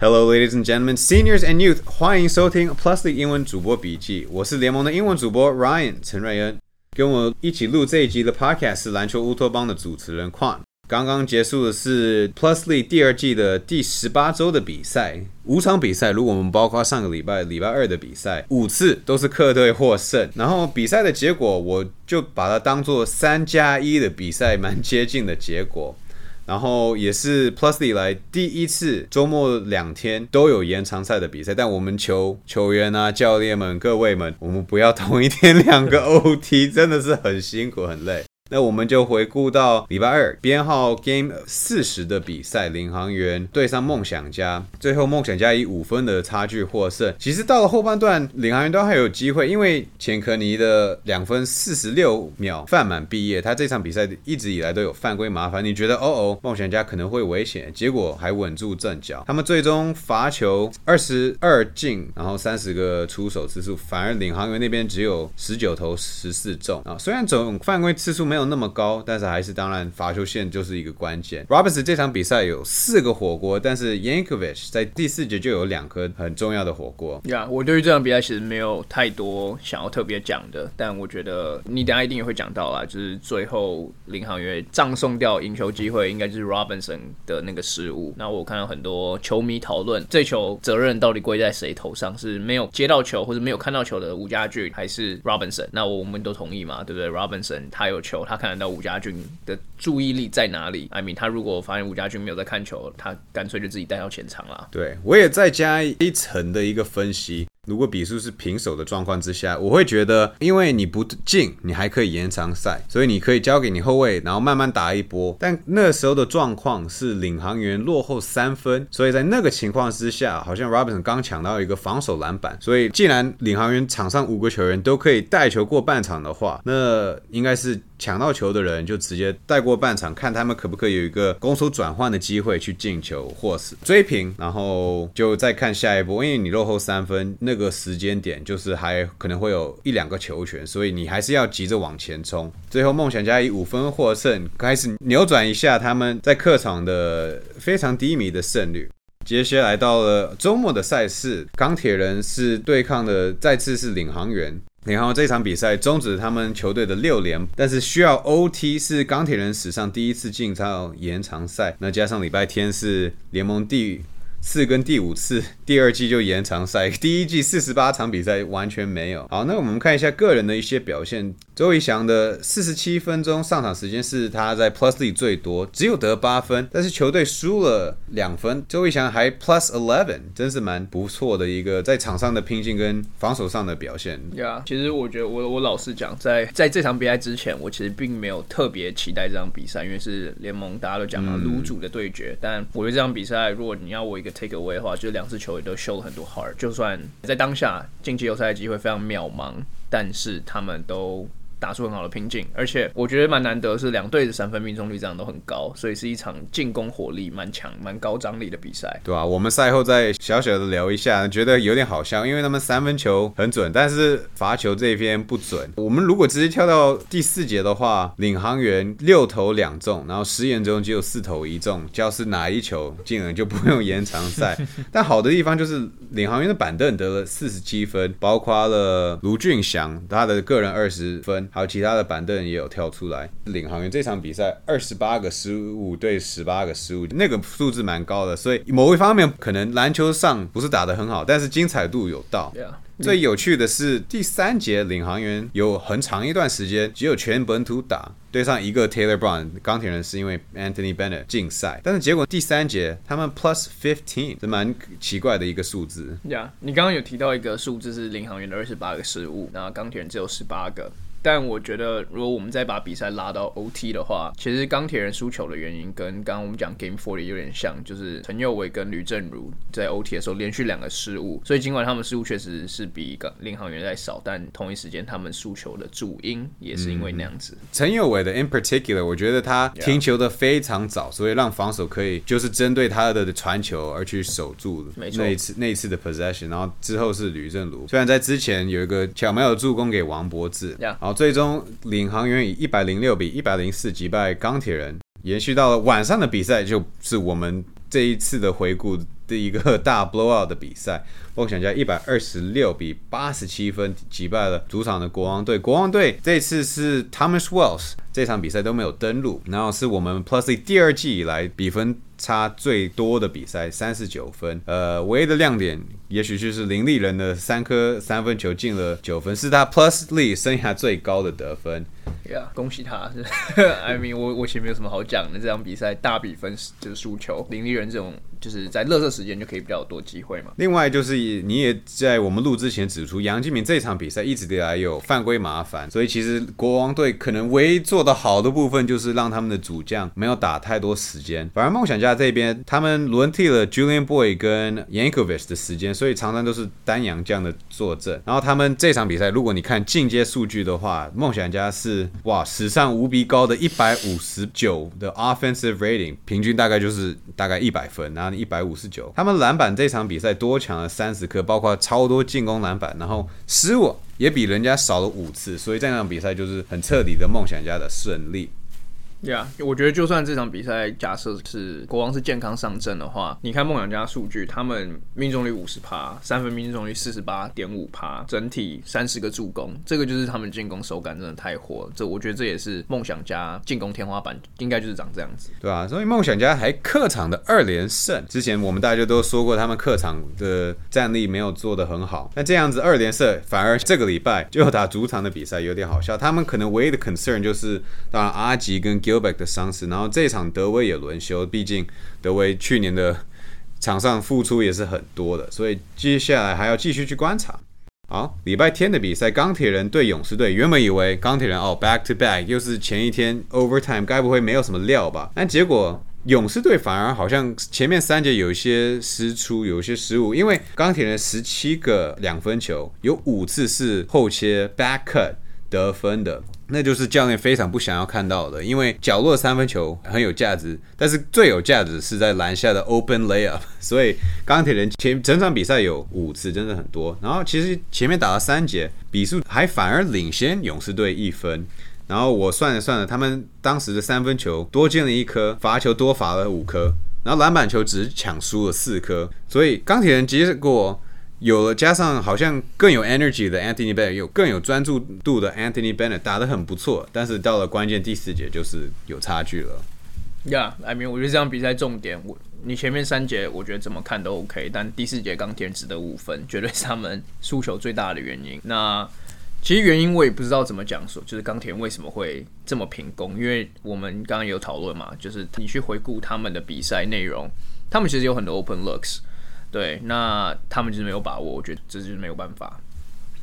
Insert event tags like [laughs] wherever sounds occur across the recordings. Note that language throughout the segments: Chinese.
Hello, ladies and gentlemen, seniors and youth，欢迎收听 Plusly 英文主播笔记。我是联盟的英文主播 Ryan 陈瑞恩，跟我一起录这一集的 Podcast 是篮球乌托邦的主持人 Quan。刚刚结束的是 Plusly 第二季的第十八周的比赛，五场比赛，如果我们包括上个礼拜礼拜二的比赛，五次都是客队获胜。然后比赛的结果，我就把它当做三加一的比赛，蛮接近的结果。然后也是 Plus 以来第一次周末两天都有延长赛的比赛，但我们球球员啊、教练们、各位们，我们不要同一天两个 [laughs] OT，真的是很辛苦、很累。那我们就回顾到礼拜二编号 Game 四十的比赛，领航员对上梦想家，最后梦想家以五分的差距获胜。其实到了后半段，领航员都还有机会，因为钱科尼的两分四十六秒犯满毕业，他这场比赛一直以来都有犯规麻烦。你觉得哦哦，梦想家可能会危险，结果还稳住阵脚。他们最终罚球二十二进，然后三十个出手次数，反而领航员那边只有十九投十四中啊。虽然总犯规次数没有。没有那么高，但是还是当然罚球线就是一个关键。Robinson 这场比赛有四个火锅，但是 Yankovich 在第四节就有两颗很重要的火锅。呀，我对于这场比赛其实没有太多想要特别讲的，但我觉得你等下一定也会讲到啦，就是最后领航员葬送掉赢球机会，应该就是 Robinson 的那个失误。那我看到很多球迷讨论，这球责任到底归在谁头上？是没有接到球或者没有看到球的吴家俊，还是 Robinson？那我们都同意嘛，对不对？Robinson 他有球。他看得到吴家俊的注意力在哪里艾米他如果发现吴家俊没有在看球，他干脆就自己带到前场了。对我也再加一层的一个分析。如果比数是平手的状况之下，我会觉得，因为你不进，你还可以延长赛，所以你可以交给你后卫，然后慢慢打一波。但那时候的状况是领航员落后三分，所以在那个情况之下，好像 Robinson 刚抢到一个防守篮板，所以既然领航员场上五个球员都可以带球过半场的话，那应该是抢到球的人就直接带过半场，看他们可不可以有一个攻守转换的机会去进球或是追平，然后就再看下一波，因为你落后三分那。个时间点就是还可能会有一两个球权，所以你还是要急着往前冲。最后梦想家以五分获胜，开始扭转一下他们在客场的非常低迷的胜率。接下来到了周末的赛事，钢铁人是对抗的再次是领航员。领航员这场比赛终止他们球队的六连，但是需要 OT 是钢铁人史上第一次进到延长赛。那加上礼拜天是联盟第。四跟第五次，第二季就延长赛，[laughs] 第一季四十八场比赛完全没有。好，那我们看一下个人的一些表现。周怡翔的四十七分钟上场时间是他在 Plusly 最多，只有得八分，但是球队输了两分，周怡翔还 Plus Eleven，真是蛮不错的一个在场上的拼劲跟防守上的表现。呀，其实我觉得我我老实讲，在在这场比赛之前，我其实并没有特别期待这场比赛，因为是联盟大家都讲嘛，卤主的对决。但我觉得这场比赛，如果你要我一个 take away 的话，就两支球队都秀了很多 hard，就算在当下晋级季后赛的机会非常渺茫，但是他们都。打出很好的拼劲，而且我觉得蛮难得是两队的三分命中率这样都很高，所以是一场进攻火力蛮强、蛮高张力的比赛。对啊，我们赛后再小小的聊一下，觉得有点好笑，因为他们三分球很准，但是罚球这边不准。我们如果直接跳到第四节的话，领航员六投两中，然后十眼中只有四投一中，要是哪一球进了就不用延长赛。但好的地方就是领航员的板凳得了四十七分，包括了卢俊祥他的个人二十分。还有其他的板凳也有跳出来。领航员这场比赛二十八个失误对十八个失误，那个数字蛮高的。所以某一方面可能篮球上不是打得很好，但是精彩度有到。最有趣的是第三节，领航员有很长一段时间只有全本土打，对上一个 Taylor Brown 钢铁人是因为 Anthony Bennett 禁赛，但是结果第三节他们 Plus fifteen，这蛮奇怪的一个数字。呀，你刚刚有提到一个数字是领航员的二十八个失误，那钢铁人只有十八个。但我觉得，如果我们再把比赛拉到 OT 的话，其实钢铁人输球的原因跟刚刚我们讲 Game Forty 有点像，就是陈佑伟跟吕正如在 OT 的时候连续两个失误。所以尽管他们失误确实是比港领航员在少，但同一时间他们输球的主因也是因为那样子。陈佑伟的 In particular，我觉得他停球的非常早，所以让防守可以就是针对他的传球而去守住没错，那一次那一次的 Possession，然后之后是吕正如，虽然在之前有一个巧妙的助攻给王博志。好，最终领航员以一百零六比一百零四击败钢铁人，延续到了晚上的比赛，就是我们这一次的回顾的一个大 blowout 的比赛，梦想家一百二十六比八十七分击败了主场的国王队。国王队这次是 Thomas Wells 这场比赛都没有登陆，然后是我们 Plusly 第二季以来比分。差最多的比赛三十九分，呃，唯一的亮点也许就是林立人的三颗三分球进了九分，是他 Plus Lee 生涯最高的得分。呀，恭喜他！[laughs] I mean，我我其实没有什么好讲的，这场比赛大比分就是输球，林立人这种。就是在热射时间就可以比较多机会嘛。另外就是你也在我们录之前指出，杨敬敏这场比赛一直以来有犯规麻烦，所以其实国王队可能唯一做的好的部分就是让他们的主将没有打太多时间。反而梦想家这边他们轮替了 Julian Boy 跟 Yankovic 的时间，所以常常都是单杨将的坐镇。然后他们这场比赛，如果你看进阶数据的话，梦想家是哇史上无比高的一百五十九的 offensive rating，平均大概就是大概一百分然后。一百五十九，他们篮板这场比赛多抢了三十颗，包括超多进攻篮板，然后失误也比人家少了五次，所以这场比赛就是很彻底的梦想家的胜利。对啊，我觉得就算这场比赛假设是国王是健康上阵的话，你看梦想家数据，他们命中率五十趴，三分命中率四十八点五趴，整体三十个助攻，这个就是他们进攻手感真的太火了。这我觉得这也是梦想家进攻天花板，应该就是长这样子，对吧？所以梦想家还客场的二连胜，之前我们大家都说过他们客场的战力没有做得很好，那这样子二连胜，反而这个礼拜就打主场的比赛有点好笑。他们可能唯一的 concern 就是，当然阿吉跟 Gilbert 的伤势，然后这场德威也轮休，毕竟德威去年的场上付出也是很多的，所以接下来还要继续去观察。好，礼拜天的比赛，钢铁人对勇士队，原本以为钢铁人哦 back to back 又是前一天 overtime，该不会没有什么料吧？但结果勇士队反而好像前面三节有一些失出，有一些失误，因为钢铁人十七个两分球，有五次是后切 back cut 得分的。那就是教练非常不想要看到的，因为角落三分球很有价值，但是最有价值是在篮下的 open layup。[laughs] 所以钢铁人前整场比赛有五次，真的很多。然后其实前面打了三节，比数还反而领先勇士队一分。然后我算了算了，他们当时的三分球多进了一颗，罚球多罚了五颗，然后篮板球只抢输了四颗。所以钢铁人结果。有了，加上好像更有 energy 的 Anthony Bennett，有更有专注度的 Anthony Bennett 打得很不错，但是到了关键第四节就是有差距了。Yeah，I mean，我觉得这场比赛重点，我你前面三节我觉得怎么看都 OK，但第四节钢铁只得五分，绝对是他们输球最大的原因。那其实原因我也不知道怎么讲说，就是钢铁为什么会这么平攻，因为我们刚刚有讨论嘛，就是你去回顾他们的比赛内容，他们其实有很多 open looks。对，那他们就是没有把握，我觉得这就是没有办法。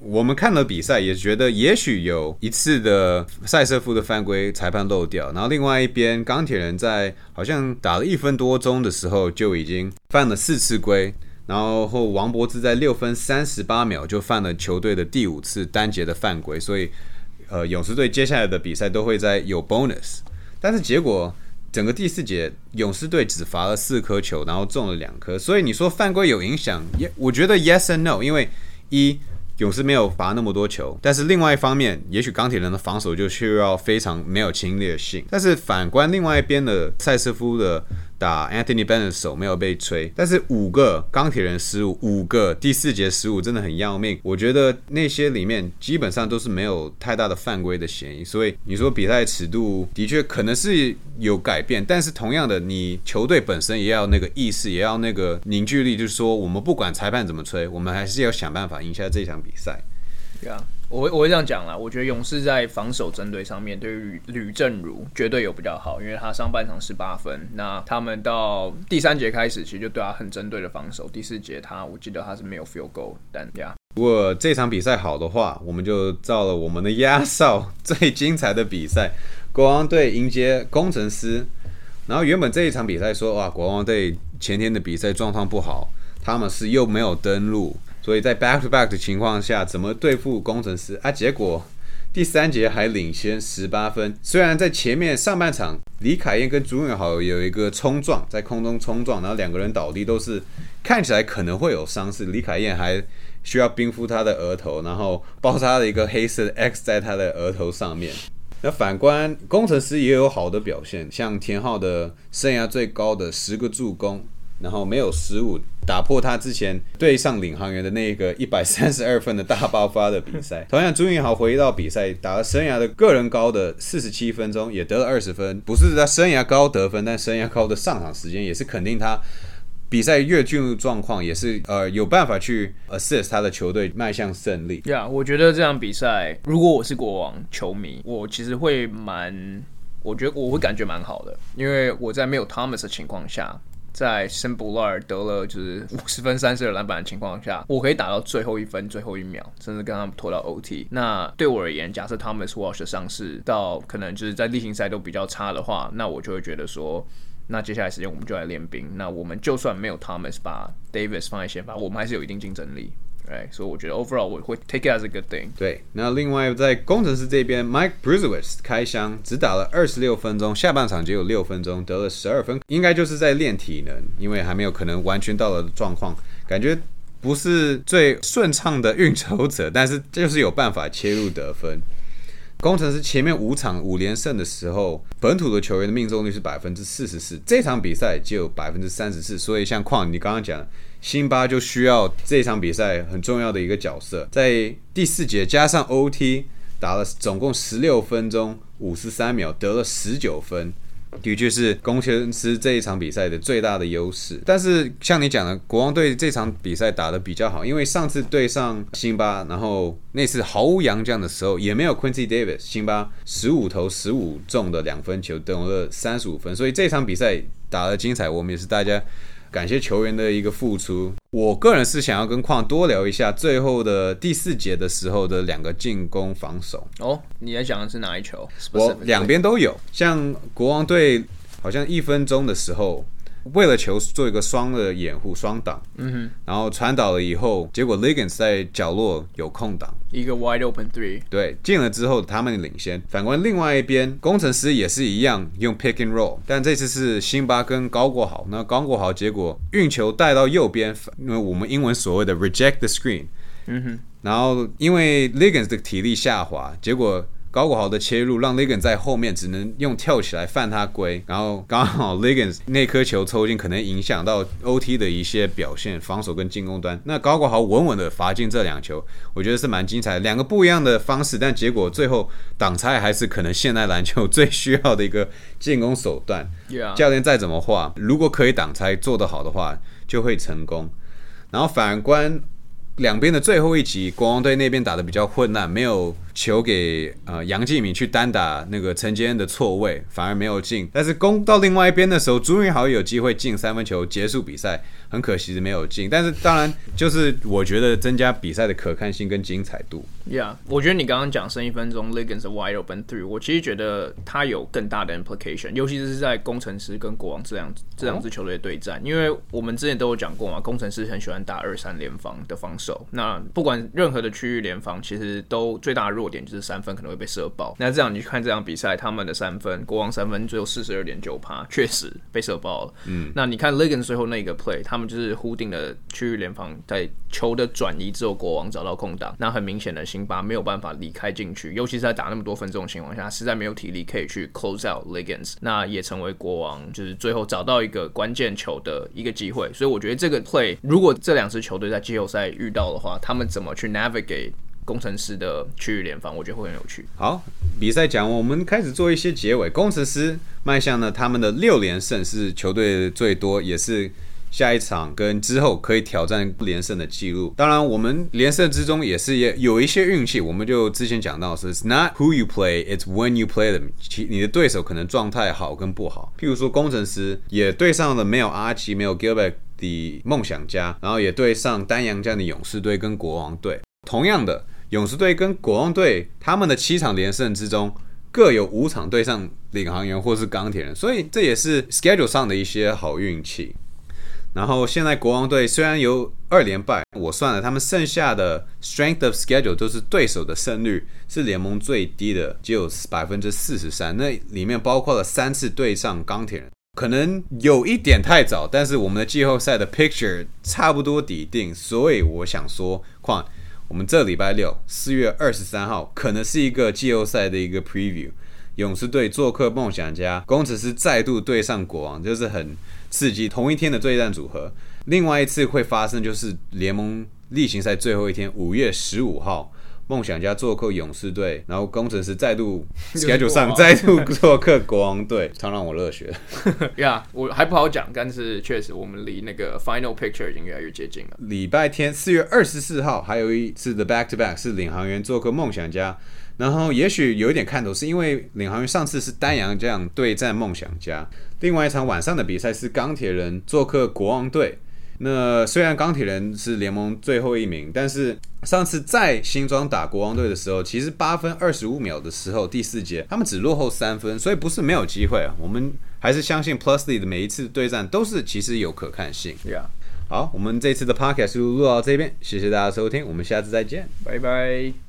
我们看了比赛，也觉得也许有一次的赛瑟夫的犯规裁判漏掉，然后另外一边钢铁人在好像打了一分多钟的时候就已经犯了四次规，然后后王柏芝在六分三十八秒就犯了球队的第五次单节的犯规，所以呃勇士队接下来的比赛都会在有 bonus，但是结果。整个第四节，勇士队只罚了四颗球，然后中了两颗，所以你说犯规有影响？也我觉得 yes and no，因为一勇士没有罚那么多球，但是另外一方面，也许钢铁人的防守就需要非常没有侵略性。但是反观另外一边的塞斯夫的。打 Anthony Bennett 手没有被吹，但是五个钢铁人失误，五个第四节失误真的很要命。我觉得那些里面基本上都是没有太大的犯规的嫌疑，所以你说比赛尺度的确可能是有改变，但是同样的，你球队本身也要那个意识，也要那个凝聚力，就是说我们不管裁判怎么吹，我们还是要想办法赢下这场比赛。对啊。我我会这样讲啦，我觉得勇士在防守针对上面对于吕正如绝对有比较好，因为他上半场十八分，那他们到第三节开始其实就对他很针对的防守，第四节他我记得他是没有 feel go，但呀，如果这场比赛好的话，我们就造了我们的压哨 [laughs] 最精彩的比赛，国王队迎接工程师，然后原本这一场比赛说哇，国王队前天的比赛状况不好，他们是又没有登陆。所以在 back to back 的情况下，怎么对付工程师啊？结果第三节还领先十八分。虽然在前面上半场，李凯燕跟朱永豪有一个冲撞，在空中冲撞，然后两个人倒地，都是看起来可能会有伤势。李凯燕还需要冰敷他的额头，然后包扎了一个黑色的 X 在他的额头上面。那反观工程师也有好的表现，像田浩的生涯最高的十个助攻。然后没有失误，打破他之前对上领航员的那个一百三十二分的大爆发的比赛。[laughs] 同样，朱云豪回到比赛，打了生涯的个人高的四十七分钟，也得了二十分，不是在生涯高得分，但生涯高的上场时间也是肯定他。比赛越进入状况，也是呃有办法去 assist 他的球队迈向胜利。呀，我觉得这场比赛，如果我是国王球迷，我其实会蛮，我觉得我会感觉蛮好的，因为我在没有 Thomas 的情况下，在 s i m b l a r 得了就是五十分、三十二篮板的情况下，我可以打到最后一分、最后一秒，甚至跟他们拖到 OT。那对我而言，假设 Thomas Walsh 的上市到可能就是在例行赛都比较差的话，那我就会觉得说。那接下来时间我们就来练兵。那我们就算没有 Thomas 把 Davis 放在先发，我们还是有一定竞争力。哎，所以我觉得 overall 我会 take it as a good thing。对，那另外在工程师这边，Mike Bruce 开箱只打了二十六分钟，下半场只有六分钟，得了十二分，应该就是在练体能，因为还没有可能完全到了状况，感觉不是最顺畅的运筹者，但是就是有办法切入得分。工程师前面五场五连胜的时候，本土的球员的命中率是百分之四十四，这场比赛就有百分之三十四。所以像矿，你刚刚讲，辛巴就需要这场比赛很重要的一个角色，在第四节加上 OT 打了总共十六分钟五十三秒，得了十九分。的确是工程师这一场比赛的最大的优势，但是像你讲的，国王队这场比赛打得比较好，因为上次对上辛巴，然后那次毫无洋将的时候，也没有 Quincy Davis，辛巴十五投十五中的两分球，得了三十五分，所以这场比赛打得精彩，我们也是大家。感谢球员的一个付出。我个人是想要跟矿多聊一下最后的第四节的时候的两个进攻防守。哦，你在讲的是哪一球？我两边都有。像国王队好像一分钟的时候。为了球做一个双的掩护双挡，嗯哼，然后传导了以后，结果 Ligans 在角落有空档，一个 wide open three，对，进了之后他们领先。反观另外一边，工程师也是一样用 pick and roll，但这次是辛巴跟高国豪，那高国豪结果运球带到右边，因为我们英文所谓的 reject the screen，嗯哼，然后因为 Ligans 的体力下滑，结果。高国豪的切入让 Legans 在后面只能用跳起来犯他规，然后刚好 Legans 那颗球抽进，可能影响到 OT 的一些表现，防守跟进攻端。那高国豪稳稳的罚进这两球，我觉得是蛮精彩的。两个不一样的方式，但结果最后挡拆还是可能现代篮球最需要的一个进攻手段。教练再怎么画，如果可以挡拆做得好的话，就会成功。然后反观两边的最后一集，国王队那边打的比较混乱，没有。球给呃杨继敏去单打那个陈杰恩的错位，反而没有进。但是攻到另外一边的时候，朱云豪有机会进三分球结束比赛，很可惜是没有进。但是当然就是我觉得增加比赛的可看性跟精彩度。Yeah，我觉得你刚刚讲剩一分钟，Legans wide open three，我其实觉得它有更大的 implication，尤其是在工程师跟国王这样这两支球队对战，因为我们之前都有讲过嘛，工程师很喜欢打二三联防的防守。那不管任何的区域联防，其实都最大弱。点就是三分可能会被射爆，那这样你去看这场比赛，他们的三分，国王三分最后四十二点九趴，确实被射爆了。嗯，那你看 Legans 最后那个 play，他们就是忽定的区域联防，在球的转移之后，国王找到空档，那很明显的辛巴没有办法离开禁区，尤其是在打那么多分钟的情况下，实在没有体力可以去 close out Legans，那也成为国王就是最后找到一个关键球的一个机会。所以我觉得这个 play，如果这两支球队在季后赛遇到的话，他们怎么去 navigate？工程师的区域联防，我觉得会很有趣。好，比赛讲，我们开始做一些结尾。工程师迈向呢，他们的六连胜是球队最多，也是下一场跟之后可以挑战连胜的记录。当然，我们连胜之中也是也有一些运气。我们就之前讲到是，[laughs] It's not who you play, it's when you play them。其你的对手可能状态好跟不好。譬如说，工程师也对上了没有阿奇、没有 Gilbert 的梦想家，然后也对上丹阳这样的勇士队跟国王队。同样的。勇士队跟国王队，他们的七场连胜之中，各有五场对上领航员或是钢铁人，所以这也是 schedule 上的一些好运气。然后现在国王队虽然有二连败，我算了，他们剩下的 strength of schedule 都是对手的胜率是联盟最低的，只有百分之四十三。那里面包括了三次对上钢铁人，可能有一点太早，但是我们的季后赛的 picture 差不多底定，所以我想说，况。我们这礼拜六四月二十三号可能是一个季后赛的一个 preview，勇士队做客梦想家，工程师再度对上国王，就是很刺激同一天的对战组合。另外一次会发生就是联盟例行赛最后一天，五月十五号。梦想家做客勇士队，然后工程师再度 [laughs] schedule 上再度做客国王队，常让我热血。[laughs] 呀，我还不好讲，但是确实我们离那个 final picture 已经越来越接近了。礼拜天四月二十四号还有一次的 back to back 是领航员做客梦想家，然后也许有一点看头，是因为领航员上次是丹阳这样对战梦想家，另外一场晚上的比赛是钢铁人做客国王队。那虽然钢铁人是联盟最后一名，但是上次在新庄打国王队的时候，其实八分二十五秒的时候，第四节他们只落后三分，所以不是没有机会啊。我们还是相信 Plusly 的每一次对战都是其实有可看性。Yeah，好，我们这次的 Podcast 就录到这边，谢谢大家收听，我们下次再见，拜拜。